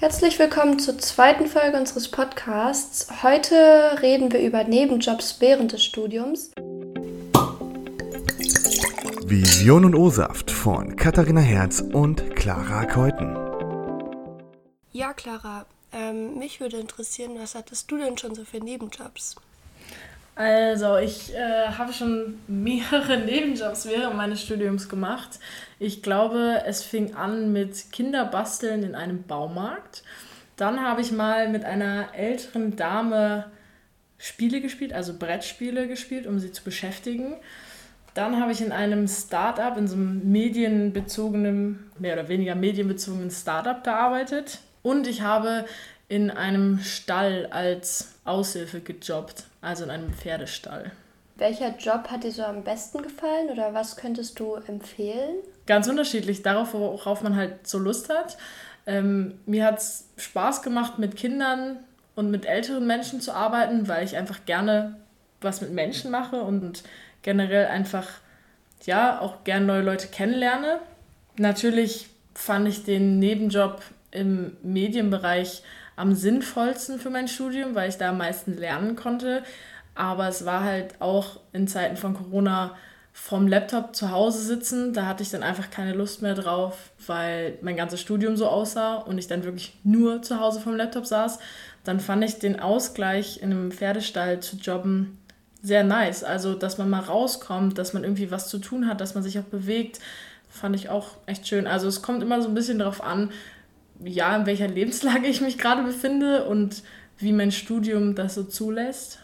Herzlich willkommen zur zweiten Folge unseres Podcasts. Heute reden wir über Nebenjobs während des Studiums. Vision und O-Saft von Katharina Herz und Clara Keuten. Ja, Clara, ähm, mich würde interessieren, was hattest du denn schon so für Nebenjobs? Also, ich äh, habe schon mehrere Nebenjobs während meines Studiums gemacht. Ich glaube, es fing an mit Kinderbasteln in einem Baumarkt. Dann habe ich mal mit einer älteren Dame Spiele gespielt, also Brettspiele gespielt, um sie zu beschäftigen. Dann habe ich in einem Startup, in so einem medienbezogenen, mehr oder weniger medienbezogenen Startup gearbeitet. Und ich habe in einem Stall als Aushilfe gejobbt, also in einem Pferdestall. Welcher Job hat dir so am besten gefallen oder was könntest du empfehlen? Ganz unterschiedlich, darauf, worauf man halt so Lust hat. Ähm, mir hat es Spaß gemacht, mit Kindern und mit älteren Menschen zu arbeiten, weil ich einfach gerne was mit Menschen mache und generell einfach, ja, auch gerne neue Leute kennenlerne. Natürlich fand ich den Nebenjob im Medienbereich am sinnvollsten für mein Studium, weil ich da am meisten lernen konnte. Aber es war halt auch in Zeiten von Corona vom Laptop zu Hause sitzen. Da hatte ich dann einfach keine Lust mehr drauf, weil mein ganzes Studium so aussah und ich dann wirklich nur zu Hause vom Laptop saß. Dann fand ich den Ausgleich in einem Pferdestall zu jobben sehr nice. Also, dass man mal rauskommt, dass man irgendwie was zu tun hat, dass man sich auch bewegt, fand ich auch echt schön. Also, es kommt immer so ein bisschen darauf an, ja, in welcher Lebenslage ich mich gerade befinde und wie mein Studium das so zulässt.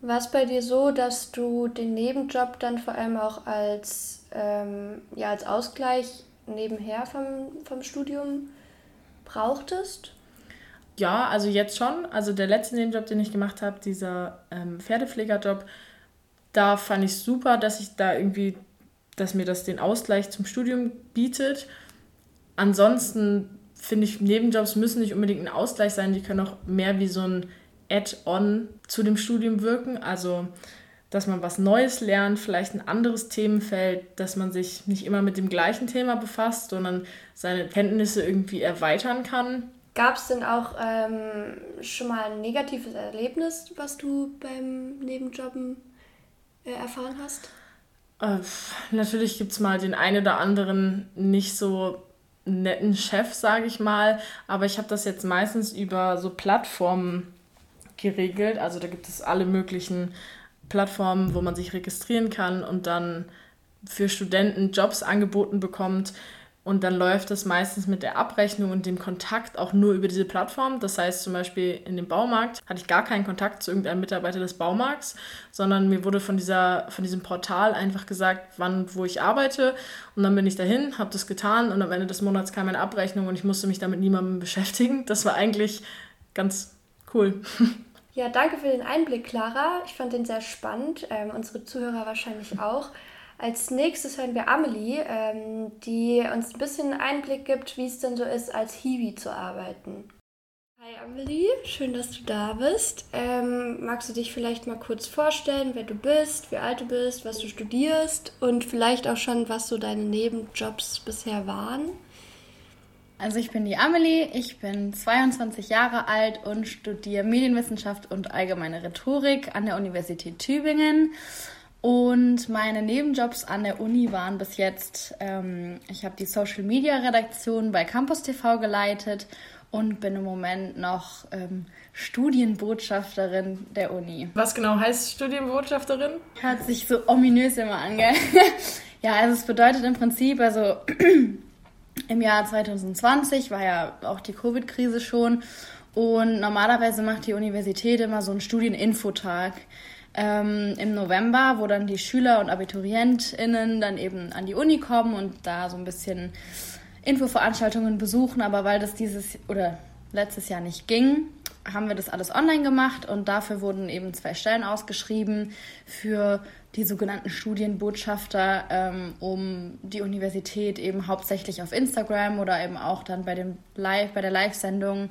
War es bei dir so, dass du den Nebenjob dann vor allem auch als, ähm, ja, als Ausgleich nebenher vom, vom Studium brauchtest? Ja, also jetzt schon. Also der letzte Nebenjob, den ich gemacht habe, dieser ähm, Pferdepflegerjob, da fand ich super, dass ich da irgendwie, dass mir das den Ausgleich zum Studium bietet. Ansonsten finde ich, Nebenjobs müssen nicht unbedingt ein Ausgleich sein, die können auch mehr wie so ein Add-on zu dem Studium wirken. Also, dass man was Neues lernt, vielleicht ein anderes Themenfeld, dass man sich nicht immer mit dem gleichen Thema befasst, sondern seine Kenntnisse irgendwie erweitern kann. Gab es denn auch ähm, schon mal ein negatives Erlebnis, was du beim Nebenjobben äh, erfahren hast? Äh, natürlich gibt es mal den einen oder anderen nicht so netten Chef, sage ich mal. Aber ich habe das jetzt meistens über so Plattformen geregelt. Also da gibt es alle möglichen Plattformen, wo man sich registrieren kann und dann für Studenten Jobs angeboten bekommt. Und dann läuft das meistens mit der Abrechnung und dem Kontakt auch nur über diese Plattform. Das heißt zum Beispiel in dem Baumarkt hatte ich gar keinen Kontakt zu irgendeinem Mitarbeiter des Baumarkts, sondern mir wurde von, dieser, von diesem Portal einfach gesagt, wann, wo ich arbeite. Und dann bin ich dahin, habe das getan und am Ende des Monats kam eine Abrechnung und ich musste mich damit niemandem beschäftigen. Das war eigentlich ganz cool. Ja, danke für den Einblick, Clara. Ich fand den sehr spannend. Ähm, unsere Zuhörer wahrscheinlich auch. Als nächstes hören wir Amelie, ähm, die uns ein bisschen Einblick gibt, wie es denn so ist, als Hiwi zu arbeiten. Hi Amelie, schön, dass du da bist. Ähm, magst du dich vielleicht mal kurz vorstellen, wer du bist, wie alt du bist, was du studierst und vielleicht auch schon, was so deine Nebenjobs bisher waren? Also ich bin die Amelie, ich bin 22 Jahre alt und studiere Medienwissenschaft und allgemeine Rhetorik an der Universität Tübingen. Und meine Nebenjobs an der Uni waren bis jetzt, ähm, ich habe die Social Media Redaktion bei Campus TV geleitet und bin im Moment noch ähm, Studienbotschafterin der Uni. Was genau heißt Studienbotschafterin? Hört sich so ominös immer an, gell? ja, also es bedeutet im Prinzip, also im Jahr 2020 war ja auch die Covid-Krise schon und normalerweise macht die Universität immer so einen Studieninfotag ähm, im November, wo dann die Schüler und AbiturientInnen dann eben an die Uni kommen und da so ein bisschen Infoveranstaltungen besuchen. Aber weil das dieses oder letztes Jahr nicht ging, haben wir das alles online gemacht und dafür wurden eben zwei Stellen ausgeschrieben für die sogenannten Studienbotschafter, ähm, um die Universität eben hauptsächlich auf Instagram oder eben auch dann bei dem Live, bei der Live-Sendung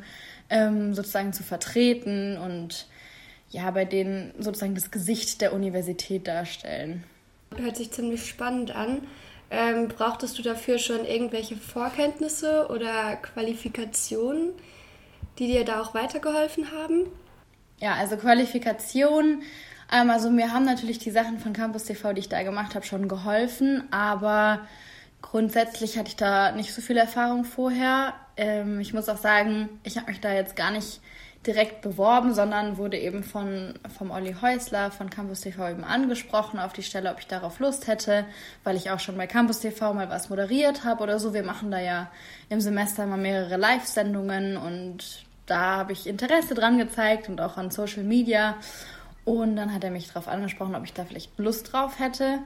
ähm, sozusagen zu vertreten und ja, bei denen sozusagen das Gesicht der Universität darstellen. Hört sich ziemlich spannend an. Ähm, brauchtest du dafür schon irgendwelche Vorkenntnisse oder Qualifikationen, die dir da auch weitergeholfen haben? Ja, also Qualifikation. Ähm, also mir haben natürlich die Sachen von Campus TV, die ich da gemacht habe, schon geholfen, aber grundsätzlich hatte ich da nicht so viel Erfahrung vorher. Ähm, ich muss auch sagen, ich habe mich da jetzt gar nicht direkt beworben, sondern wurde eben von vom Olli Häusler von Campus TV eben angesprochen auf die Stelle, ob ich darauf Lust hätte, weil ich auch schon bei Campus TV mal was moderiert habe oder so. Wir machen da ja im Semester mal mehrere Live-Sendungen und da habe ich Interesse dran gezeigt und auch an Social Media. Und dann hat er mich darauf angesprochen, ob ich da vielleicht Lust drauf hätte.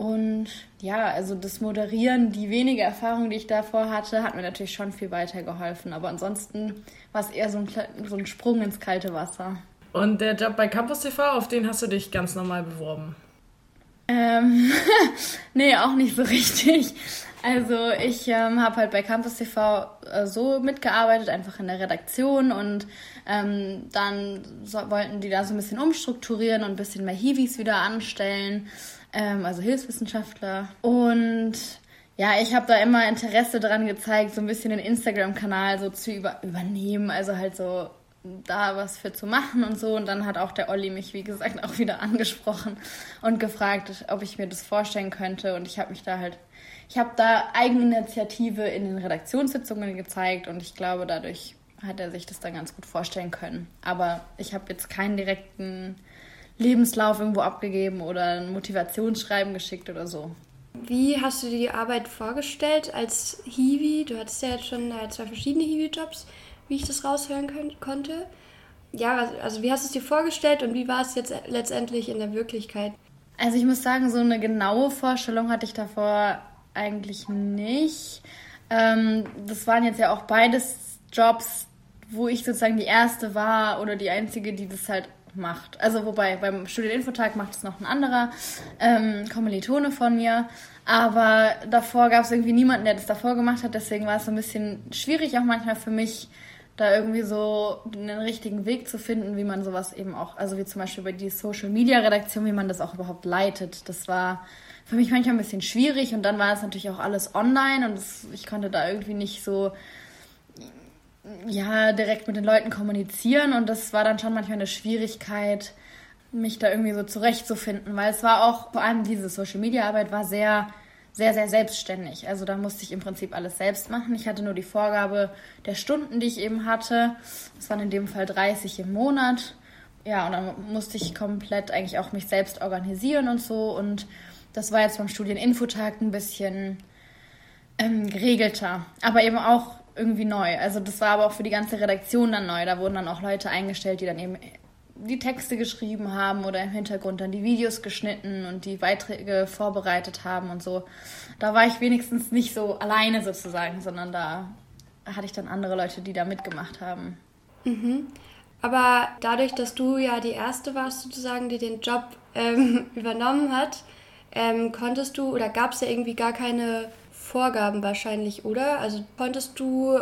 Und ja, also das Moderieren, die wenige Erfahrung, die ich davor hatte, hat mir natürlich schon viel weitergeholfen. Aber ansonsten war es eher so ein, so ein Sprung ins kalte Wasser. Und der Job bei Campus TV, auf den hast du dich ganz normal beworben? Ähm, nee, auch nicht so richtig. Also ich ähm, habe halt bei Campus TV äh, so mitgearbeitet, einfach in der Redaktion und ähm, dann so, wollten die da so ein bisschen umstrukturieren und ein bisschen mehr Hiwis wieder anstellen, ähm, also Hilfswissenschaftler. Und ja, ich habe da immer Interesse daran gezeigt, so ein bisschen den Instagram-Kanal so zu über übernehmen, also halt so da was für zu machen und so. Und dann hat auch der Olli mich, wie gesagt, auch wieder angesprochen und gefragt, ob ich mir das vorstellen könnte. Und ich habe mich da halt ich habe da Eigeninitiative in den Redaktionssitzungen gezeigt und ich glaube, dadurch hat er sich das dann ganz gut vorstellen können. Aber ich habe jetzt keinen direkten Lebenslauf irgendwo abgegeben oder ein Motivationsschreiben geschickt oder so. Wie hast du dir die Arbeit vorgestellt als Hiwi? Du hattest ja jetzt schon äh, zwei verschiedene Hiwi-Jobs, wie ich das raushören können, konnte. Ja, also wie hast du es dir vorgestellt und wie war es jetzt letztendlich in der Wirklichkeit? Also ich muss sagen, so eine genaue Vorstellung hatte ich davor eigentlich nicht. Ähm, das waren jetzt ja auch beides Jobs, wo ich sozusagen die erste war oder die einzige, die das halt macht. Also wobei beim Studieninfotag macht es noch ein anderer ähm, Kommilitone von mir. Aber davor gab es irgendwie niemanden, der das davor gemacht hat. Deswegen war es so ein bisschen schwierig auch manchmal für mich, da irgendwie so einen richtigen Weg zu finden, wie man sowas eben auch, also wie zum Beispiel bei die Social Media Redaktion, wie man das auch überhaupt leitet. Das war für mich manchmal ein bisschen schwierig und dann war es natürlich auch alles online und das, ich konnte da irgendwie nicht so ja direkt mit den Leuten kommunizieren und das war dann schon manchmal eine Schwierigkeit, mich da irgendwie so zurechtzufinden, weil es war auch vor allem diese Social Media Arbeit war sehr sehr sehr selbstständig. Also da musste ich im Prinzip alles selbst machen. Ich hatte nur die Vorgabe der Stunden, die ich eben hatte. Das waren in dem Fall 30 im Monat. Ja, und dann musste ich komplett eigentlich auch mich selbst organisieren und so und das war jetzt beim Studieninfotag ein bisschen ähm, geregelter, aber eben auch irgendwie neu. Also das war aber auch für die ganze Redaktion dann neu. Da wurden dann auch Leute eingestellt, die dann eben die Texte geschrieben haben oder im Hintergrund dann die Videos geschnitten und die Beiträge vorbereitet haben und so. Da war ich wenigstens nicht so alleine sozusagen, sondern da hatte ich dann andere Leute, die da mitgemacht haben. Mhm. Aber dadurch, dass du ja die erste warst sozusagen, die den Job ähm, übernommen hat, ähm, konntest du oder gab es ja irgendwie gar keine Vorgaben wahrscheinlich, oder? Also konntest du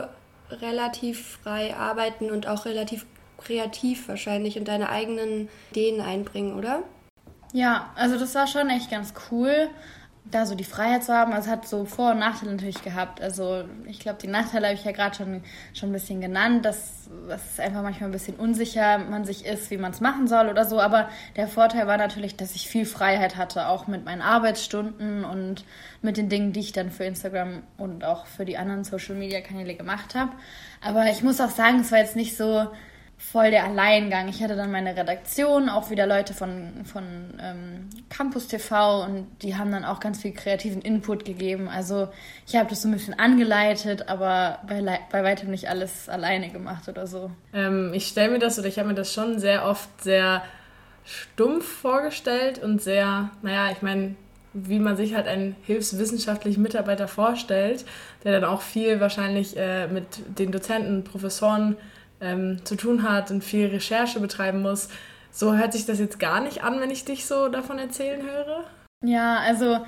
relativ frei arbeiten und auch relativ kreativ wahrscheinlich und deine eigenen Ideen einbringen, oder? Ja, also das war schon echt ganz cool da so die Freiheit zu haben. Also hat so Vor- und Nachteile natürlich gehabt. Also ich glaube, die Nachteile habe ich ja gerade schon, schon ein bisschen genannt, dass, dass es einfach manchmal ein bisschen unsicher man sich ist, wie man es machen soll oder so. Aber der Vorteil war natürlich, dass ich viel Freiheit hatte, auch mit meinen Arbeitsstunden und mit den Dingen, die ich dann für Instagram und auch für die anderen Social-Media-Kanäle gemacht habe. Aber ich muss auch sagen, es war jetzt nicht so voll der Alleingang. Ich hatte dann meine Redaktion, auch wieder Leute von, von ähm, Campus TV und die haben dann auch ganz viel kreativen Input gegeben. Also ich habe das so ein bisschen angeleitet, aber bei, bei weitem nicht alles alleine gemacht oder so. Ähm, ich stelle mir das oder ich habe mir das schon sehr oft sehr stumpf vorgestellt und sehr, naja, ich meine, wie man sich halt einen hilfswissenschaftlichen Mitarbeiter vorstellt, der dann auch viel wahrscheinlich äh, mit den Dozenten, Professoren ähm, zu tun hat und viel Recherche betreiben muss. So hört sich das jetzt gar nicht an, wenn ich dich so davon erzählen höre. Ja, also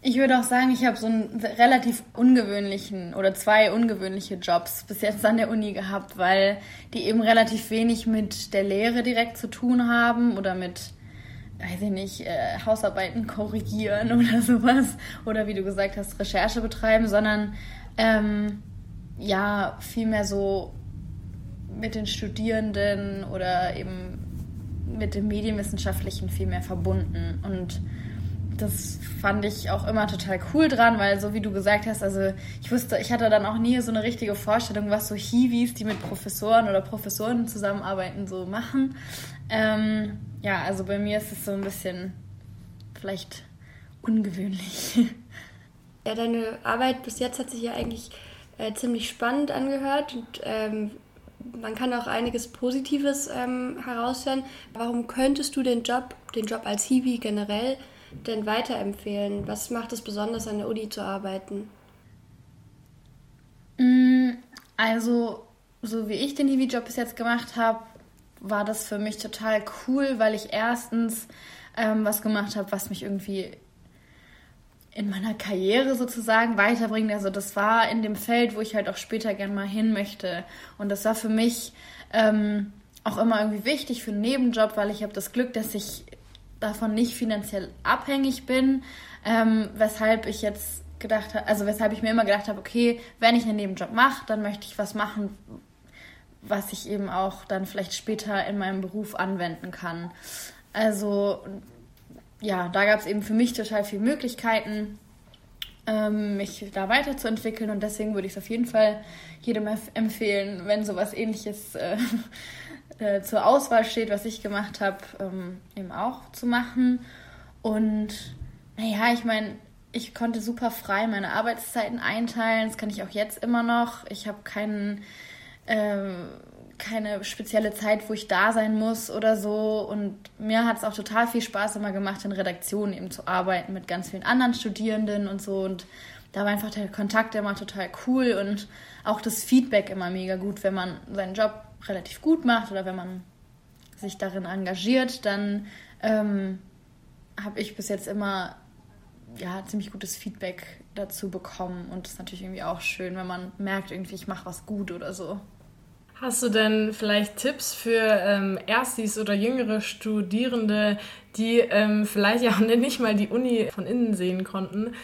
ich würde auch sagen, ich habe so einen relativ ungewöhnlichen oder zwei ungewöhnliche Jobs bis jetzt an der Uni gehabt, weil die eben relativ wenig mit der Lehre direkt zu tun haben oder mit weiß ich nicht, äh, Hausarbeiten korrigieren oder sowas. Oder wie du gesagt hast, Recherche betreiben, sondern ähm, ja, vielmehr so mit den Studierenden oder eben mit dem Medienwissenschaftlichen viel mehr verbunden. Und das fand ich auch immer total cool dran, weil so wie du gesagt hast, also ich wusste, ich hatte dann auch nie so eine richtige Vorstellung, was so Hiwis, die mit Professoren oder Professoren zusammenarbeiten, so machen. Ähm, ja, also bei mir ist es so ein bisschen vielleicht ungewöhnlich. Ja, deine Arbeit bis jetzt hat sich ja eigentlich äh, ziemlich spannend angehört und ähm, man kann auch einiges Positives ähm, heraushören. Warum könntest du den Job, den Job als Hiwi generell, denn weiterempfehlen? Was macht es besonders an der Uni zu arbeiten? Mm, also, so wie ich den Hiwi-Job bis jetzt gemacht habe, war das für mich total cool, weil ich erstens ähm, was gemacht habe, was mich irgendwie in meiner Karriere sozusagen weiterbringt. Also das war in dem Feld, wo ich halt auch später gern mal hin möchte. Und das war für mich ähm, auch immer irgendwie wichtig für einen Nebenjob, weil ich habe das Glück, dass ich davon nicht finanziell abhängig bin, ähm, weshalb ich jetzt gedacht habe, also weshalb ich mir immer gedacht habe, okay, wenn ich einen Nebenjob mache, dann möchte ich was machen, was ich eben auch dann vielleicht später in meinem Beruf anwenden kann. Also ja, da gab es eben für mich total viele Möglichkeiten, ähm, mich da weiterzuentwickeln und deswegen würde ich es auf jeden Fall jedem empfehlen, wenn sowas ähnliches äh, äh, zur Auswahl steht, was ich gemacht habe, ähm, eben auch zu machen. Und naja, ich meine, ich konnte super frei meine Arbeitszeiten einteilen. Das kann ich auch jetzt immer noch. Ich habe keinen ähm, keine spezielle Zeit, wo ich da sein muss oder so. Und mir hat es auch total viel Spaß immer gemacht, in Redaktionen eben zu arbeiten mit ganz vielen anderen Studierenden und so. Und da war einfach der Kontakt immer total cool und auch das Feedback immer mega gut, wenn man seinen Job relativ gut macht oder wenn man sich darin engagiert, dann ähm, habe ich bis jetzt immer ja, ziemlich gutes Feedback dazu bekommen. Und das ist natürlich irgendwie auch schön, wenn man merkt, irgendwie, ich mache was gut oder so. Hast du denn vielleicht Tipps für ähm, Erstis oder jüngere Studierende, die ähm, vielleicht ja nicht mal die Uni von innen sehen konnten?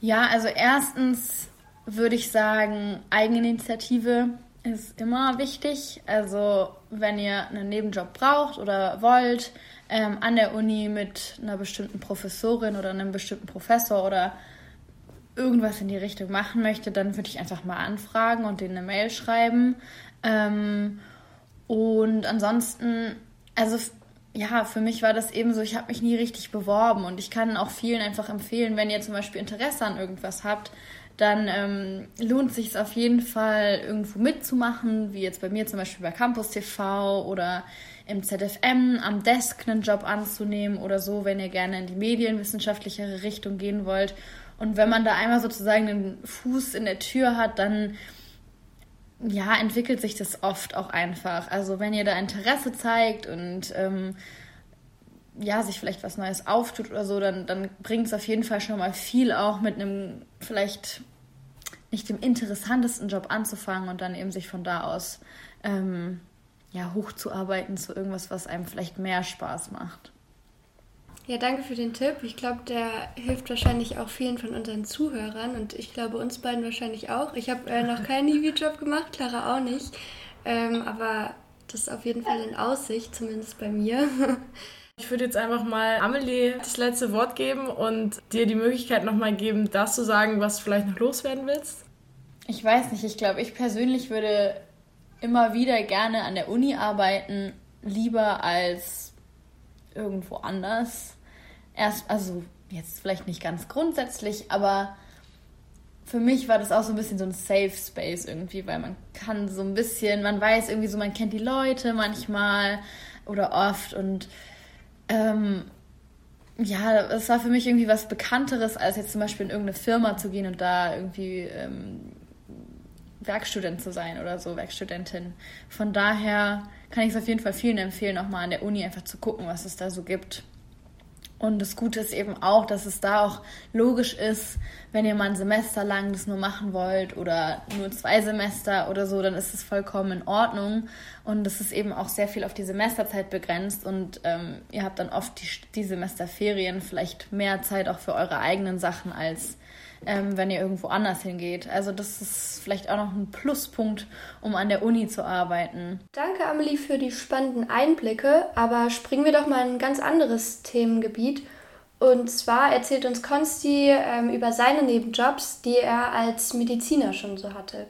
Ja, also erstens würde ich sagen, Eigeninitiative ist immer wichtig. Also wenn ihr einen Nebenjob braucht oder wollt, ähm, an der Uni mit einer bestimmten Professorin oder einem bestimmten Professor oder irgendwas in die Richtung machen möchte, dann würde ich einfach mal anfragen und denen eine Mail schreiben. Ähm, und ansonsten, also ja, für mich war das eben so, ich habe mich nie richtig beworben und ich kann auch vielen einfach empfehlen, wenn ihr zum Beispiel Interesse an irgendwas habt, dann ähm, lohnt sich es auf jeden Fall irgendwo mitzumachen, wie jetzt bei mir zum Beispiel bei Campus TV oder im ZFM am Desk einen Job anzunehmen oder so, wenn ihr gerne in die medienwissenschaftlichere Richtung gehen wollt. Und wenn man da einmal sozusagen den Fuß in der Tür hat, dann ja, entwickelt sich das oft auch einfach. Also wenn ihr da Interesse zeigt und ähm, ja, sich vielleicht was Neues auftut oder so, dann, dann bringt es auf jeden Fall schon mal viel auch mit einem vielleicht nicht dem interessantesten Job anzufangen und dann eben sich von da aus ähm, ja, hochzuarbeiten zu irgendwas, was einem vielleicht mehr Spaß macht. Ja, danke für den Tipp. Ich glaube, der hilft wahrscheinlich auch vielen von unseren Zuhörern und ich glaube uns beiden wahrscheinlich auch. Ich habe äh, noch keinen Hiwi-Job gemacht, Clara auch nicht. Ähm, aber das ist auf jeden Fall in Aussicht, zumindest bei mir. Ich würde jetzt einfach mal Amelie das letzte Wort geben und dir die Möglichkeit nochmal geben, das zu sagen, was du vielleicht noch loswerden willst. Ich weiß nicht, ich glaube, ich persönlich würde immer wieder gerne an der Uni arbeiten, lieber als irgendwo anders. Erst, also jetzt vielleicht nicht ganz grundsätzlich, aber für mich war das auch so ein bisschen so ein Safe Space irgendwie, weil man kann so ein bisschen, man weiß irgendwie so, man kennt die Leute manchmal oder oft und ähm, ja, es war für mich irgendwie was Bekannteres, als jetzt zum Beispiel in irgendeine Firma zu gehen und da irgendwie ähm, Werkstudent zu sein oder so, Werkstudentin. Von daher kann ich es auf jeden Fall vielen empfehlen, auch mal an der Uni einfach zu gucken, was es da so gibt. Und das Gute ist eben auch, dass es da auch logisch ist, wenn ihr mal ein Semester lang das nur machen wollt oder nur zwei Semester oder so, dann ist es vollkommen in Ordnung. Und es ist eben auch sehr viel auf die Semesterzeit begrenzt und ähm, ihr habt dann oft die, die Semesterferien vielleicht mehr Zeit auch für eure eigenen Sachen als ähm, wenn ihr irgendwo anders hingeht. Also das ist vielleicht auch noch ein Pluspunkt, um an der Uni zu arbeiten. Danke, Amelie, für die spannenden Einblicke. Aber springen wir doch mal in ein ganz anderes Themengebiet. Und zwar erzählt uns Konsti ähm, über seine Nebenjobs, die er als Mediziner schon so hatte.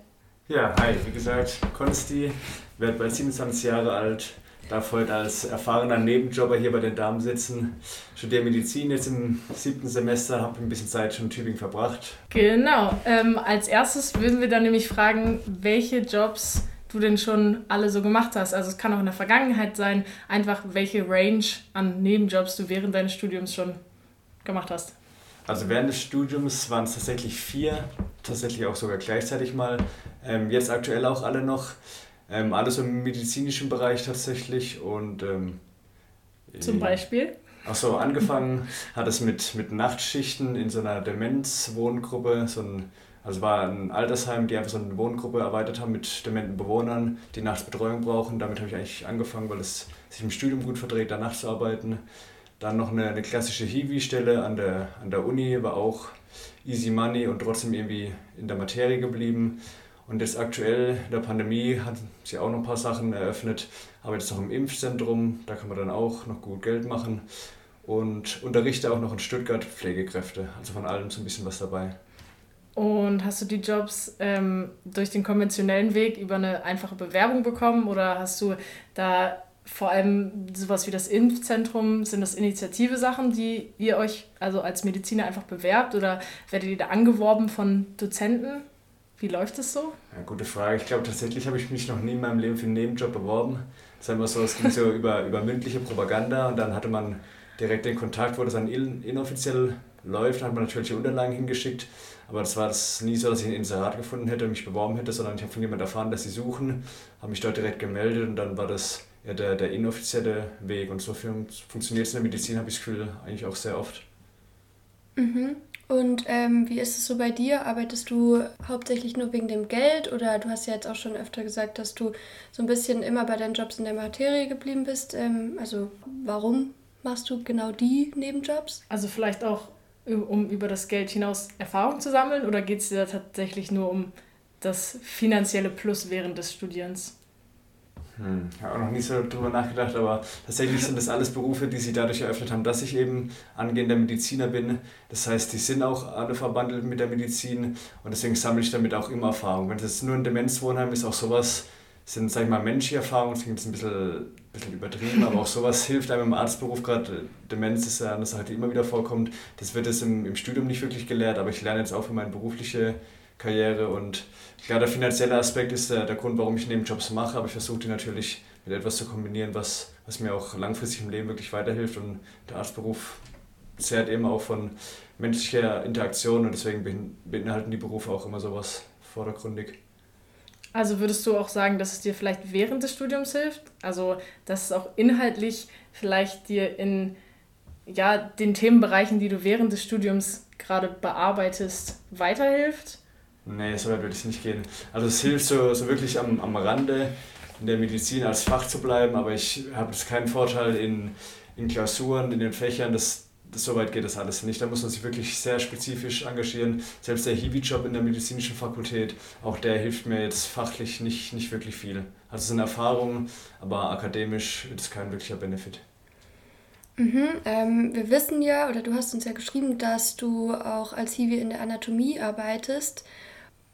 Ja, hi, wie gesagt, Konsti, werde bald 27 Jahre alt, darf heute als erfahrener Nebenjobber hier bei den Damen sitzen. Studiere Medizin jetzt im siebten Semester, habe ein bisschen Zeit schon in Tübingen verbracht. Genau. Ähm, als erstes würden wir dann nämlich fragen, welche Jobs du denn schon alle so gemacht hast. Also es kann auch in der Vergangenheit sein, einfach welche Range an Nebenjobs du während deines Studiums schon gemacht hast. Also während des Studiums waren es tatsächlich vier, tatsächlich auch sogar gleichzeitig mal. Ähm, jetzt aktuell auch alle noch. Ähm, alles im medizinischen Bereich tatsächlich und ähm, zum Beispiel? Achso, angefangen hat es mit, mit Nachtschichten in so einer Demenzwohngruppe, so ein, also war ein Altersheim, die einfach so eine Wohngruppe erweitert haben mit dementen Bewohnern, die nachts Betreuung brauchen. Damit habe ich eigentlich angefangen, weil es sich im Studium gut verträgt, da nachts zu arbeiten. Dann noch eine, eine klassische Hiwi-Stelle an der, an der Uni, war auch easy money und trotzdem irgendwie in der Materie geblieben. Und jetzt aktuell in der Pandemie hat sie auch noch ein paar Sachen eröffnet, aber jetzt auch im Impfzentrum, da kann man dann auch noch gut Geld machen. Und unterrichte auch noch in Stuttgart Pflegekräfte, also von allem so ein bisschen was dabei. Und hast du die Jobs ähm, durch den konventionellen Weg über eine einfache Bewerbung bekommen oder hast du da vor allem sowas wie das Impfzentrum, sind das Initiative-Sachen, die ihr euch also als Mediziner einfach bewerbt oder werdet ihr da angeworben von Dozenten? Wie läuft das so? Ja, gute Frage. Ich glaube, tatsächlich habe ich mich noch nie in meinem Leben für einen Nebenjob beworben. Das ist immer so, es ging so über, über mündliche Propaganda und dann hatte man direkt den Kontakt, wo das dann inoffiziell läuft, dann hat man natürlich die Unterlagen hingeschickt. Aber das war das nie so, dass ich ein Inserat gefunden hätte und mich beworben hätte, sondern ich habe von jemandem erfahren, dass sie suchen, habe mich dort direkt gemeldet und dann war das ja der, der inoffizielle Weg. Und so funktioniert es in der Medizin, habe ich das Gefühl, eigentlich auch sehr oft. Mhm. Und ähm, wie ist es so bei dir? Arbeitest du hauptsächlich nur wegen dem Geld oder du hast ja jetzt auch schon öfter gesagt, dass du so ein bisschen immer bei deinen Jobs in der Materie geblieben bist. Ähm, also warum machst du genau die Nebenjobs? Also vielleicht auch, um über das Geld hinaus Erfahrung zu sammeln oder geht es dir tatsächlich nur um das finanzielle Plus während des Studierens? Hm, ich habe auch noch nie so drüber nachgedacht, aber tatsächlich sind das alles Berufe, die sich dadurch eröffnet haben, dass ich eben angehender Mediziner bin. Das heißt, die sind auch alle verbandelt mit der Medizin und deswegen sammle ich damit auch immer Erfahrung. Wenn es jetzt nur ein Demenzwohnheim ist, auch sowas sind, sag ich mal, menschliche Erfahrungen, das klingt jetzt ein bisschen, bisschen übertrieben, aber auch sowas hilft einem im Arztberuf gerade. Demenz ist ja eine Sache, die immer wieder vorkommt. Das wird es im, im Studium nicht wirklich gelehrt, aber ich lerne jetzt auch für meine berufliche Karriere und ja, der finanzielle Aspekt ist der, der Grund, warum ich Nebenjobs mache, aber ich versuche die natürlich mit etwas zu kombinieren, was, was mir auch langfristig im Leben wirklich weiterhilft und der Arztberuf zehrt eben auch von menschlicher Interaktion und deswegen beinhalten die Berufe auch immer sowas vordergründig. Also würdest du auch sagen, dass es dir vielleicht während des Studiums hilft? Also, dass es auch inhaltlich vielleicht dir in ja, den Themenbereichen, die du während des Studiums gerade bearbeitest, weiterhilft? Nee, so weit würde ich nicht gehen. Also es hilft so, so wirklich am, am Rande in der Medizin als Fach zu bleiben, aber ich habe jetzt keinen Vorteil in, in Klausuren, in den Fächern, das, das, so weit geht das alles nicht. Da muss man sich wirklich sehr spezifisch engagieren. Selbst der Hiwi-Job in der medizinischen Fakultät, auch der hilft mir jetzt fachlich nicht, nicht wirklich viel. Also es sind Erfahrungen, aber akademisch ist kein wirklicher Benefit. Mhm, ähm, wir wissen ja, oder du hast uns ja geschrieben, dass du auch als Hiwi in der Anatomie arbeitest.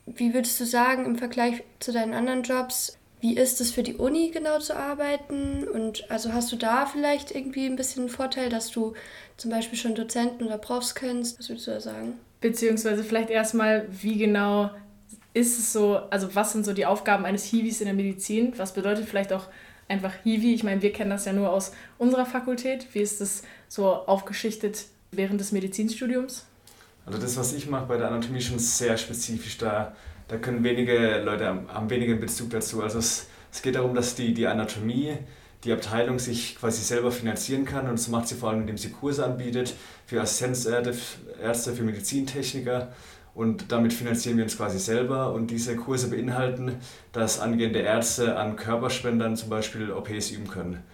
Wie würdest du sagen, im Vergleich zu deinen anderen Jobs, wie ist es für die Uni genau zu arbeiten? Und also hast du da vielleicht irgendwie ein bisschen einen Vorteil, dass du zum Beispiel schon Dozenten oder Profs kennst? Was würdest du da sagen? Beziehungsweise vielleicht erstmal, wie genau ist es so, also was sind so die Aufgaben eines Hiwis in der Medizin? Was bedeutet vielleicht auch einfach Hiwi? Ich meine, wir kennen das ja nur aus unserer Fakultät. Wie ist das so aufgeschichtet während des Medizinstudiums? Also das, was ich mache bei der Anatomie, schon sehr spezifisch. Da, da können wenige Leute haben weniger Bezug dazu. Also es, es geht darum, dass die, die Anatomie, die Abteilung sich quasi selber finanzieren kann und das macht sie vor allem, indem sie Kurse anbietet für Assistenzärzte, für Medizintechniker und damit finanzieren wir uns quasi selber und diese Kurse beinhalten, dass angehende Ärzte an Körperspendern zum Beispiel OPs üben können.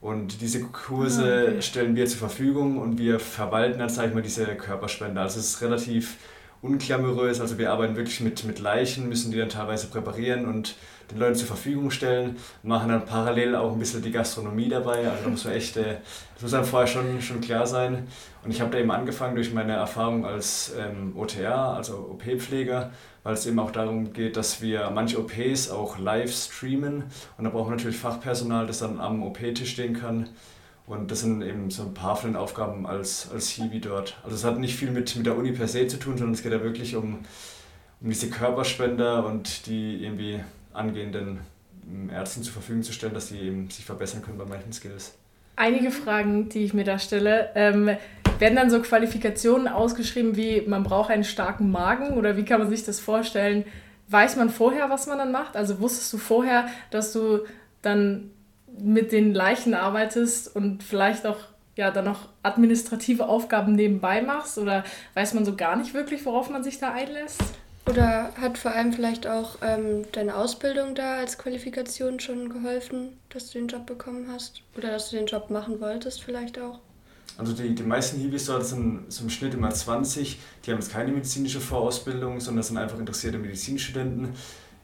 Und diese Kurse ah, okay. stellen wir zur Verfügung und wir verwalten dann, sag ich mal, diese Körperspender. Also es ist relativ unklamorös, also wir arbeiten wirklich mit, mit Leichen, müssen die dann teilweise präparieren und den Leuten zur Verfügung stellen, machen dann parallel auch ein bisschen die Gastronomie dabei, also da muss man echt, äh, das muss dann vorher schon, schon klar sein. Und ich habe da eben angefangen durch meine Erfahrung als ähm, OTA, also OP-Pfleger, weil es eben auch darum geht, dass wir manche OPs auch live streamen und da brauchen wir natürlich Fachpersonal, das dann am OP-Tisch stehen kann. Und das sind eben so ein paar von den Aufgaben als, als Hiwi dort. Also es hat nicht viel mit, mit der Uni per se zu tun, sondern es geht ja wirklich um, um diese Körperspender und die irgendwie angehenden ähm, Ärzten zur Verfügung zu stellen, dass sie eben sich verbessern können bei manchen Skills. Einige Fragen, die ich mir da stelle. Ähm, werden dann so Qualifikationen ausgeschrieben wie man braucht einen starken Magen oder wie kann man sich das vorstellen? Weiß man vorher, was man dann macht? Also wusstest du vorher, dass du dann mit den Leichen arbeitest und vielleicht auch ja dann noch administrative Aufgaben nebenbei machst oder weiß man so gar nicht wirklich, worauf man sich da einlässt? Oder hat vor allem vielleicht auch ähm, deine Ausbildung da als Qualifikation schon geholfen, dass du den Job bekommen hast? Oder dass du den Job machen wolltest vielleicht auch? Also die, die meisten Hiwis dort sind so im Schnitt immer 20. Die haben jetzt keine medizinische Vorausbildung, sondern sind einfach interessierte Medizinstudenten.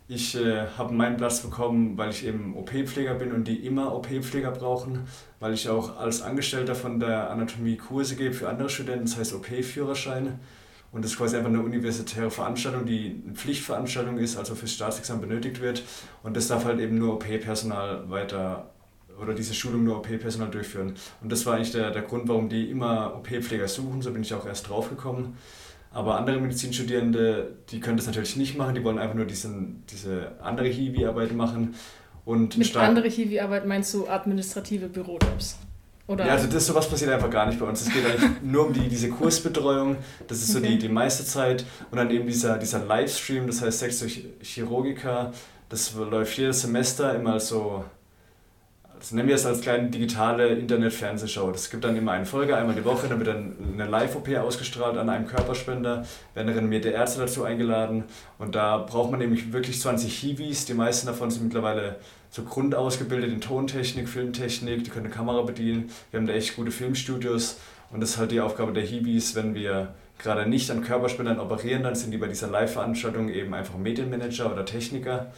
Ich äh, habe meinen Platz bekommen, weil ich eben OP-Pfleger bin und die immer OP-Pfleger brauchen, weil ich auch als Angestellter von der Anatomie Kurse gebe für andere Studenten, das heißt OP-Führerscheine. Und das ist quasi einfach eine universitäre Veranstaltung, die eine Pflichtveranstaltung ist, also fürs Staatsexamen benötigt wird. Und das darf halt eben nur OP-Personal weiter oder diese Schulung nur OP-Personal durchführen. Und das war eigentlich der, der Grund, warum die immer OP-Pfleger suchen. So bin ich auch erst drauf gekommen. Aber andere Medizinstudierende, die können das natürlich nicht machen, die wollen einfach nur diesen, diese andere Hiwi-Arbeit machen. Und Mit andere Hiwi-Arbeit meinst du administrative Bürojobs? Oder? Ja, also das sowas passiert einfach gar nicht bei uns. Es geht eigentlich nur um die, diese Kursbetreuung, das ist so okay. die, die meiste Zeit. Und dann eben dieser, dieser Livestream, das heißt Sex durch Chirurgica, das läuft jedes Semester immer so, das nennen wir es als kleine digitale Internet-Fernsehshow. Das gibt dann immer eine Folge, einmal die Woche, wird dann eine Live-OP ausgestrahlt an einem Körperspender, werden renommierte Ärzte dazu eingeladen und da braucht man nämlich wirklich 20 Hiwis, die meisten davon sind mittlerweile so grundausgebildet in Tontechnik, Filmtechnik, die können eine Kamera bedienen. Wir haben da echt gute Filmstudios und das ist halt die Aufgabe der Hibis, wenn wir gerade nicht an Körperspendern operieren, dann sind die bei dieser Live-Veranstaltung eben einfach Medienmanager oder Techniker.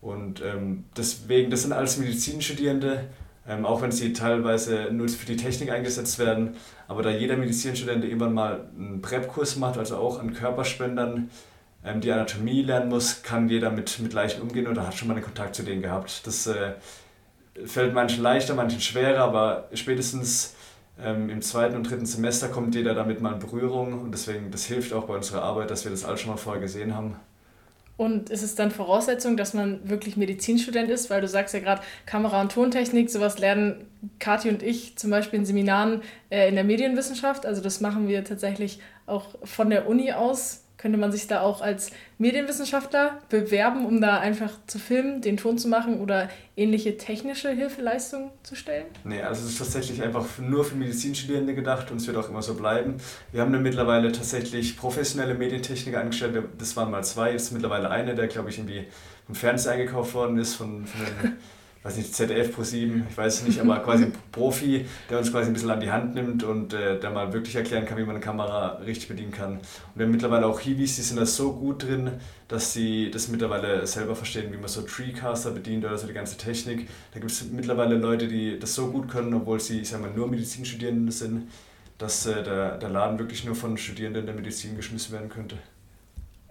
Und ähm, deswegen, das sind alles Medizinstudierende, ähm, auch wenn sie teilweise nur für die Technik eingesetzt werden. Aber da jeder Medizinstudent irgendwann mal einen Prep-Kurs macht, also auch an Körperspendern, ähm, die Anatomie lernen muss, kann jeder mit, mit Leichen umgehen oder hat schon mal einen Kontakt zu denen gehabt. Das äh, fällt manchen leichter, manchen schwerer, aber spätestens ähm, im zweiten und dritten Semester kommt jeder damit mal in Berührung und deswegen, das hilft auch bei unserer Arbeit, dass wir das alles schon mal vorher gesehen haben. Und ist es dann Voraussetzung, dass man wirklich Medizinstudent ist? Weil du sagst ja gerade, Kamera- und Tontechnik, sowas lernen Kathi und ich zum Beispiel in Seminaren äh, in der Medienwissenschaft. Also das machen wir tatsächlich auch von der Uni aus könnte man sich da auch als Medienwissenschaftler bewerben, um da einfach zu filmen, den Ton zu machen oder ähnliche technische Hilfeleistungen zu stellen? Nee, also es ist tatsächlich einfach nur für Medizinstudierende gedacht und es wird auch immer so bleiben. Wir haben dann mittlerweile tatsächlich professionelle Medientechniker angestellt. Das waren mal zwei, jetzt mittlerweile eine, der glaube ich irgendwie vom Fernseher eingekauft worden ist, von, von weiß nicht, ZDF Pro 7, ich weiß es nicht, aber quasi ein Profi, der uns quasi ein bisschen an die Hand nimmt und äh, der mal wirklich erklären kann, wie man eine Kamera richtig bedienen kann. Und wir haben mittlerweile auch Hiwis, die sind da so gut drin, dass sie das mittlerweile selber verstehen, wie man so Treecaster bedient oder so die ganze Technik. Da gibt es mittlerweile Leute, die das so gut können, obwohl sie, ich sag mal, nur Medizinstudierende sind, dass äh, der, der Laden wirklich nur von Studierenden der Medizin geschmissen werden könnte.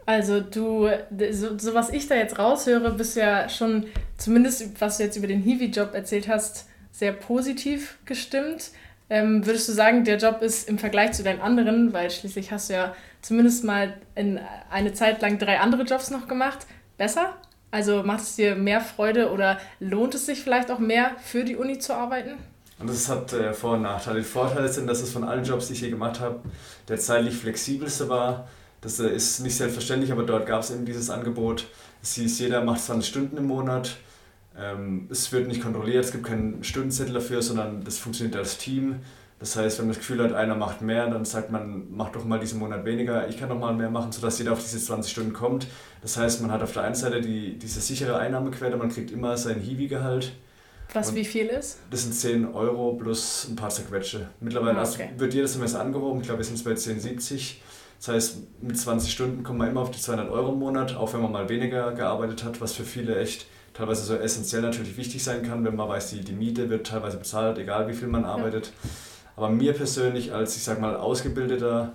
Also du, so, so, was ich da jetzt raushöre, bist ja schon, zumindest was du jetzt über den Hiwi-Job erzählt hast, sehr positiv gestimmt. Ähm, würdest du sagen, der Job ist im Vergleich zu deinen anderen, weil schließlich hast du ja zumindest mal in eine Zeit lang drei andere Jobs noch gemacht, besser? Also macht es dir mehr Freude oder lohnt es sich vielleicht auch mehr für die Uni zu arbeiten? Und das hat äh, Vor- und Nachteile. Die Vorteile sind, dass es von allen Jobs, die ich hier gemacht habe, der zeitlich flexibelste war das äh, ist nicht selbstverständlich, aber dort gab es eben dieses Angebot. Es hieß, jeder macht 20 Stunden im Monat. Ähm, es wird nicht kontrolliert, es gibt keinen Stundenzettel dafür, sondern das funktioniert als Team. Das heißt, wenn man das Gefühl hat, einer macht mehr, dann sagt man, mach doch mal diesen Monat weniger, ich kann doch mal mehr machen, sodass jeder auf diese 20 Stunden kommt. Das heißt, man hat auf der einen Seite die, diese sichere Einnahmequelle, man kriegt immer sein Hiwi-Gehalt. Was wie viel ist? Das sind 10 Euro plus ein paar Zerquetsche. Mittlerweile ah, okay. wird jedes Semester angehoben, ich glaube, wir sind bei 10,70. Das heißt, mit 20 Stunden kommt man immer auf die 200 Euro im Monat, auch wenn man mal weniger gearbeitet hat, was für viele echt teilweise so essentiell natürlich wichtig sein kann, wenn man weiß, die, die Miete wird teilweise bezahlt, egal wie viel man arbeitet. Ja. Aber mir persönlich als, ich sag mal, ausgebildeter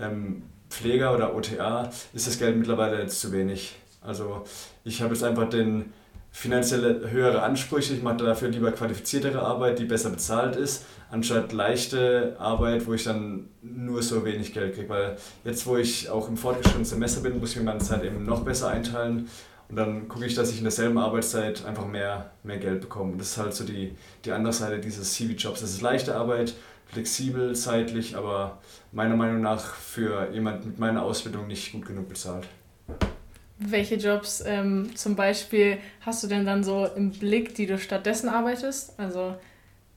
ähm, Pfleger oder OTA ist das Geld mittlerweile jetzt zu wenig. Also ich habe jetzt einfach den finanzielle höhere Ansprüche, ich mache dafür lieber qualifiziertere Arbeit, die besser bezahlt ist, anstatt leichte Arbeit, wo ich dann nur so wenig Geld kriege. Weil jetzt, wo ich auch im fortgeschrittenen Semester bin, muss ich mir meine Zeit eben noch besser einteilen und dann gucke ich, dass ich in derselben Arbeitszeit einfach mehr, mehr Geld bekomme. Und das ist halt so die, die andere Seite dieses CV-Jobs. Das ist leichte Arbeit, flexibel, zeitlich, aber meiner Meinung nach für jemand mit meiner Ausbildung nicht gut genug bezahlt. Welche Jobs ähm, zum Beispiel hast du denn dann so im Blick, die du stattdessen arbeitest? Also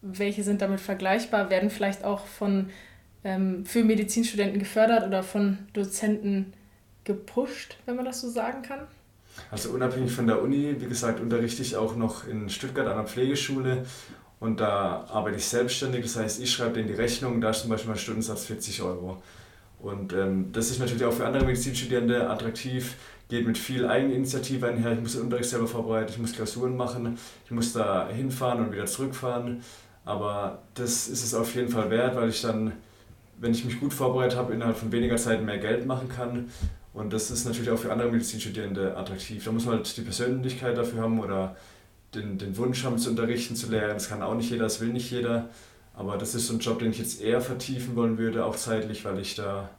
welche sind damit vergleichbar? Werden vielleicht auch von ähm, für Medizinstudenten gefördert oder von Dozenten gepusht, wenn man das so sagen kann? Also unabhängig von der Uni, wie gesagt, unterrichte ich auch noch in Stuttgart an der Pflegeschule und da arbeite ich selbstständig. Das heißt, ich schreibe denen die Rechnung, da ist zum Beispiel mein Stundensatz 40 Euro. Und ähm, das ist natürlich auch für andere Medizinstudierende attraktiv, geht mit viel Eigeninitiative einher. Ich muss den Unterricht selber vorbereiten, ich muss Klausuren machen, ich muss da hinfahren und wieder zurückfahren. Aber das ist es auf jeden Fall wert, weil ich dann, wenn ich mich gut vorbereitet habe, innerhalb von weniger Zeit mehr Geld machen kann und das ist natürlich auch für andere Medizinstudierende attraktiv. Da muss man halt die Persönlichkeit dafür haben oder den, den Wunsch haben, zu unterrichten, zu lernen. Das kann auch nicht jeder, das will nicht jeder. Aber das ist so ein Job, den ich jetzt eher vertiefen wollen würde, auch zeitlich, weil ich da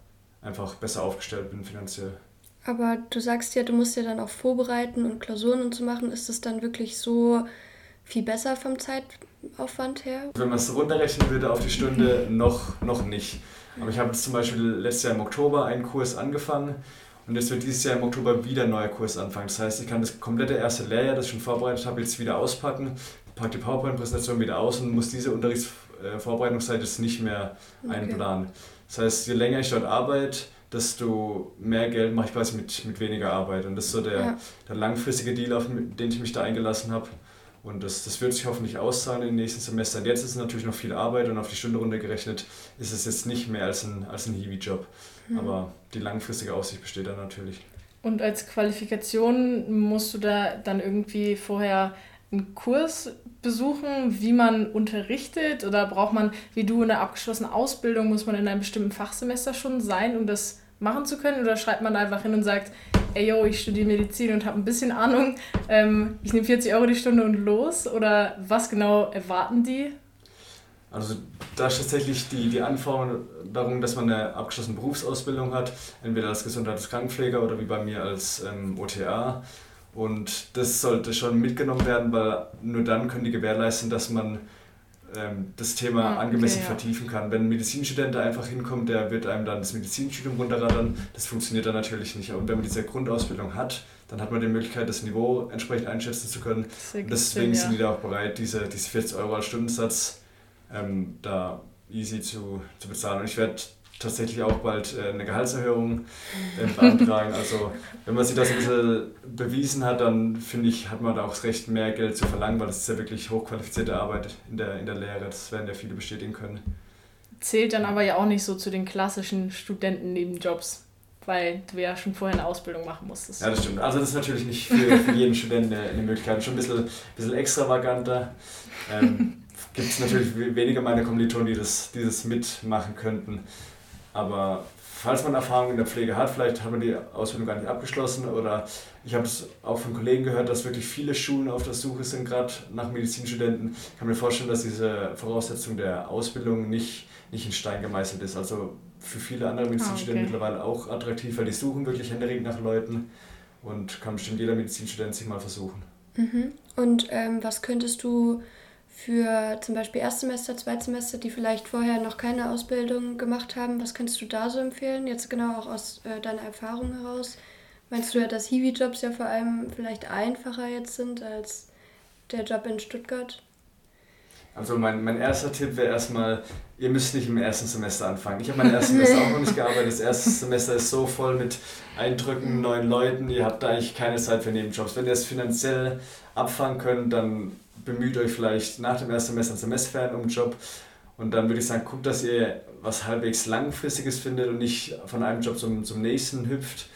einfach besser aufgestellt bin finanziell. Aber du sagst ja, du musst ja dann auch vorbereiten und Klausuren und so machen. Ist das dann wirklich so viel besser vom Zeitaufwand her? Wenn man es runterrechnen würde auf die Stunde, noch, noch nicht. Aber ich habe jetzt zum Beispiel letztes Jahr im Oktober einen Kurs angefangen und jetzt wird dieses Jahr im Oktober wieder ein neuer Kurs anfangen. Das heißt, ich kann das komplette erste Lehrjahr, das ich schon vorbereitet habe, jetzt wieder auspacken, packe die PowerPoint-Präsentation wieder aus und muss diese Unterrichtsvorbereitungszeit jetzt nicht mehr okay. einplanen. Das heißt, je länger ich dort arbeite, desto mehr Geld mache ich quasi mit, mit weniger Arbeit. Und das ist so der, ja. der langfristige Deal, auf den ich mich da eingelassen habe. Und das, das wird sich hoffentlich auszahlen in den nächsten Semestern. Jetzt ist es natürlich noch viel Arbeit und auf die Stunde runtergerechnet ist es jetzt nicht mehr als ein, als ein Hiwi-Job. Mhm. Aber die langfristige Aussicht besteht da natürlich. Und als Qualifikation musst du da dann irgendwie vorher einen Kurs besuchen, wie man unterrichtet? Oder braucht man, wie du, eine abgeschlossene Ausbildung? Muss man in einem bestimmten Fachsemester schon sein, um das machen zu können? Oder schreibt man einfach hin und sagt, ey yo, ich studiere Medizin und habe ein bisschen Ahnung, ähm, ich nehme 40 Euro die Stunde und los? Oder was genau erwarten die? Also da ist tatsächlich die, die Anforderung, dass man eine abgeschlossene Berufsausbildung hat, entweder als Gesundheits- Krankenpfleger oder wie bei mir als ähm, OTA. Und das sollte schon mitgenommen werden, weil nur dann können die gewährleisten, dass man das Thema okay, angemessen ja. vertiefen kann. Wenn ein Medizinstudent da einfach hinkommt, der wird einem dann das Medizinstudium runterraddern. Das funktioniert dann natürlich nicht. Und wenn man diese Grundausbildung hat, dann hat man die Möglichkeit, das Niveau entsprechend einschätzen zu können. Und deswegen Sinn, ja. sind die da auch bereit, diese, diese 40 Euro als Stundensatz ähm, da easy zu, zu bezahlen. Und ich werde tatsächlich auch bald äh, eine Gehaltserhöhung äh, beantragen. Also wenn man sich das ein bisschen bewiesen hat, dann finde ich, hat man da auch das Recht, mehr Geld zu verlangen, weil das ist ja wirklich hochqualifizierte Arbeit in der, in der Lehre. Das werden ja viele bestätigen können. Zählt dann aber ja auch nicht so zu den klassischen Studentennebenjobs, weil du ja schon vorher eine Ausbildung machen musstest. Ja, das stimmt. Also das ist natürlich nicht für, für jeden Studenten eine, Möglichkeit. Schon ein bisschen, bisschen extravaganter. Ähm, Gibt es natürlich weniger meine Kommilitonen, die das, die das mitmachen könnten. Aber falls man Erfahrung in der Pflege hat, vielleicht hat man die Ausbildung gar nicht abgeschlossen oder ich habe es auch von Kollegen gehört, dass wirklich viele Schulen auf der Suche sind, gerade nach Medizinstudenten. Ich kann mir vorstellen, dass diese Voraussetzung der Ausbildung nicht, nicht in Stein gemeißelt ist. Also für viele andere Medizinstudenten ah, okay. mittlerweile auch attraktiv, weil die suchen wirklich händeringend nach Leuten und kann bestimmt jeder Medizinstudent sich mal versuchen. Mhm. Und ähm, was könntest du für zum Beispiel Erstsemester, Zweitsemester, die vielleicht vorher noch keine Ausbildung gemacht haben. Was kannst du da so empfehlen? Jetzt genau auch aus äh, deiner Erfahrung heraus. Meinst du ja, dass Hiwi-Jobs ja vor allem vielleicht einfacher jetzt sind als der Job in Stuttgart? Also mein, mein erster Tipp wäre erstmal, ihr müsst nicht im ersten Semester anfangen. Ich habe mein erstes Semester auch noch nicht gearbeitet. Das erste Semester ist so voll mit Eindrücken, neuen Leuten. Ihr habt da eigentlich keine Zeit für Nebenjobs. Wenn ihr es finanziell abfangen könnt, dann bemüht euch vielleicht nach dem ersten Semester ein Semesterferien um einen Job. Und dann würde ich sagen, guckt, dass ihr was halbwegs langfristiges findet und nicht von einem Job zum, zum nächsten hüpft.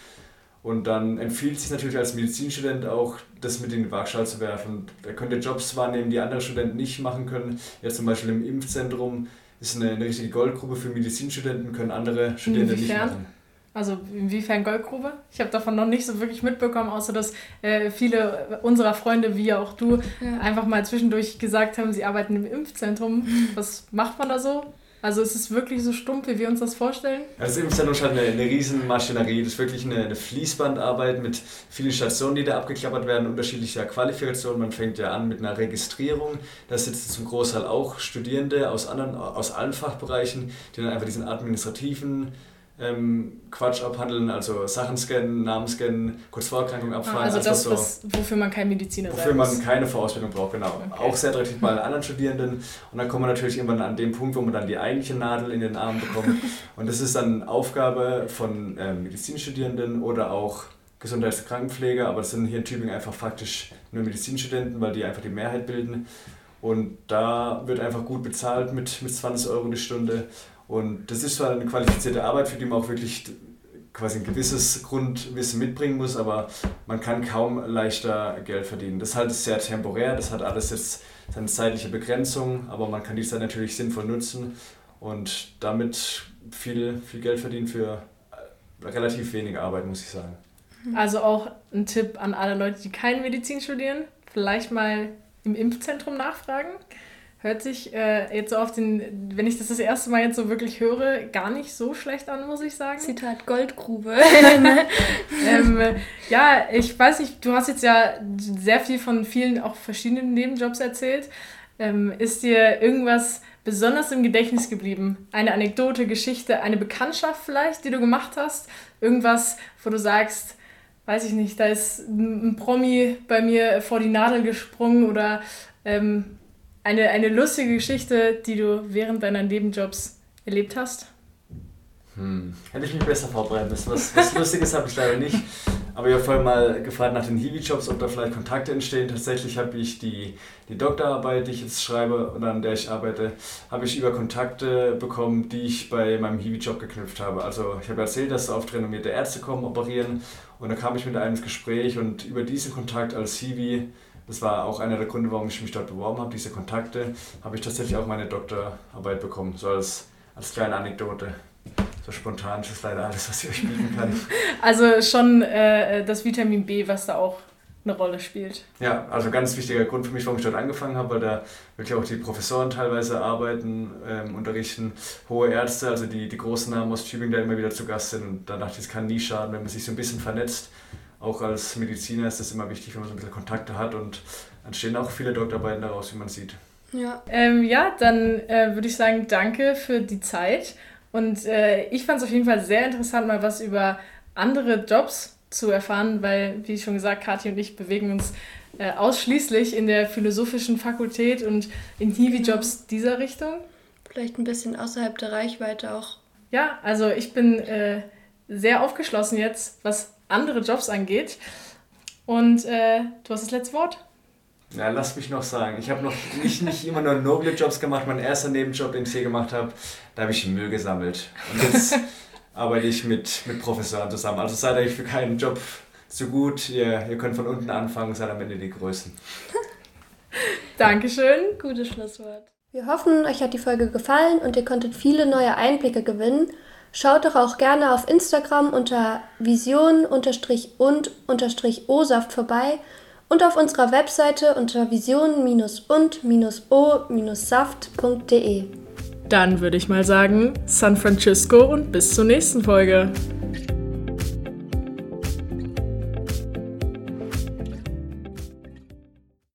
Und dann empfiehlt sich natürlich als Medizinstudent auch, das mit in die Waagschale zu werfen. Da könnt ihr Jobs wahrnehmen, die andere Studenten nicht machen können. Jetzt zum Beispiel im Impfzentrum ist eine, eine richtige Goldgrube für Medizinstudenten, können andere Studenten nicht machen. Also inwiefern Goldgrube? Ich habe davon noch nicht so wirklich mitbekommen, außer dass äh, viele unserer Freunde, wie auch du, ja. einfach mal zwischendurch gesagt haben, sie arbeiten im Impfzentrum. Was macht man da so? Also ist es wirklich so stumpf, wie wir uns das vorstellen? Das Impfzentrum hat eine, eine riesen Maschinerie. Das ist wirklich eine, eine Fließbandarbeit mit vielen Stationen, die da abgeklappert werden, unterschiedlicher Qualifikationen. Man fängt ja an mit einer Registrierung. Da sitzen zum Großteil auch Studierende aus, anderen, aus allen Fachbereichen, die dann einfach diesen administrativen ähm, Quatsch abhandeln, also Sachen scannen, Namen scannen, Kurzvorerkrankung abfragen. Ah, also, also das, so, was, wofür man kein Mediziner Wofür man keine Vorausbildung braucht, genau. Okay. Auch sehr attraktiv bei anderen Studierenden. Und dann kommen wir natürlich irgendwann an den Punkt, wo man dann die eigentliche Nadel in den Arm bekommt. Und das ist dann Aufgabe von ähm, Medizinstudierenden oder auch Gesundheits- und Krankenpfleger, aber das sind hier in Tübingen einfach faktisch nur Medizinstudenten, weil die einfach die Mehrheit bilden. Und da wird einfach gut bezahlt mit, mit 20 Euro die Stunde. Und das ist zwar eine qualifizierte Arbeit, für die man auch wirklich quasi ein gewisses Grundwissen mitbringen muss, aber man kann kaum leichter Geld verdienen. Das ist halt sehr temporär, das hat alles jetzt seine zeitliche Begrenzung, aber man kann die Zeit natürlich sinnvoll nutzen und damit viel, viel Geld verdienen für relativ wenig Arbeit, muss ich sagen. Also auch ein Tipp an alle Leute, die keine Medizin studieren, vielleicht mal im Impfzentrum nachfragen. Hört sich äh, jetzt so auf den, wenn ich das das erste Mal jetzt so wirklich höre, gar nicht so schlecht an, muss ich sagen. Zitat Goldgrube. ähm, ja, ich weiß nicht, du hast jetzt ja sehr viel von vielen auch verschiedenen Nebenjobs erzählt. Ähm, ist dir irgendwas besonders im Gedächtnis geblieben? Eine Anekdote, Geschichte, eine Bekanntschaft vielleicht, die du gemacht hast? Irgendwas, wo du sagst, weiß ich nicht, da ist ein Promi bei mir vor die Nadel gesprungen oder ähm, eine, eine lustige Geschichte, die du während deiner Nebenjobs erlebt hast? Hm. Hätte ich mich besser vorbereiten müssen. Was, was Lustiges habe ich leider nicht. Aber ich habe vorhin mal gefragt nach den Hiwi-Jobs, ob da vielleicht Kontakte entstehen. Tatsächlich habe ich die, die Doktorarbeit, die ich jetzt schreibe und an der ich arbeite, habe ich über Kontakte bekommen, die ich bei meinem Hiwi-Job geknüpft habe. Also ich habe erzählt, dass auf renommierte Ärzte kommen, operieren und da kam ich mit einem ins Gespräch und über diesen Kontakt als Hiwi das war auch einer der Gründe, warum ich mich dort beworben habe, diese Kontakte, habe ich tatsächlich auch meine Doktorarbeit bekommen, so als, als kleine Anekdote. So spontan ist leider alles, was ich euch bieten kann. Also schon äh, das Vitamin B, was da auch eine Rolle spielt. Ja, also ganz wichtiger Grund für mich, warum ich dort angefangen habe, weil da wirklich auch die Professoren teilweise arbeiten, ähm, unterrichten, hohe Ärzte, also die, die großen Namen aus Tübingen, die immer wieder zu Gast sind. Und da dachte ich, es kann nie schaden, wenn man sich so ein bisschen vernetzt auch als Mediziner ist es immer wichtig, wenn man so ein bisschen Kontakte hat und entstehen auch viele Doktorarbeiten daraus, wie man sieht. Ja, ähm, ja dann äh, würde ich sagen, danke für die Zeit. Und äh, ich fand es auf jeden Fall sehr interessant, mal was über andere Jobs zu erfahren, weil, wie schon gesagt, Kathi und ich bewegen uns äh, ausschließlich in der philosophischen Fakultät und in Hiwi-Jobs dieser Richtung. Vielleicht ein bisschen außerhalb der Reichweite auch. Ja, also ich bin äh, sehr aufgeschlossen jetzt, was andere Jobs angeht. Und äh, du hast das letzte Wort. Ja, lass mich noch sagen. Ich habe noch nicht, nicht immer nur noble Jobs gemacht. Mein erster Nebenjob, den ich hier gemacht habe, da habe ich Müll gesammelt. Und jetzt arbeite ich mit, mit Professoren zusammen. Also seid eigentlich für keinen Job so gut. Ihr, ihr könnt von unten anfangen, seid am Ende die Größen. Dankeschön. Gutes Schlusswort. Wir hoffen, euch hat die Folge gefallen und ihr konntet viele neue Einblicke gewinnen Schaut doch auch gerne auf Instagram unter vision-und-o-saft vorbei und auf unserer Webseite unter vision-und-o-saft.de. Dann würde ich mal sagen, San Francisco und bis zur nächsten Folge.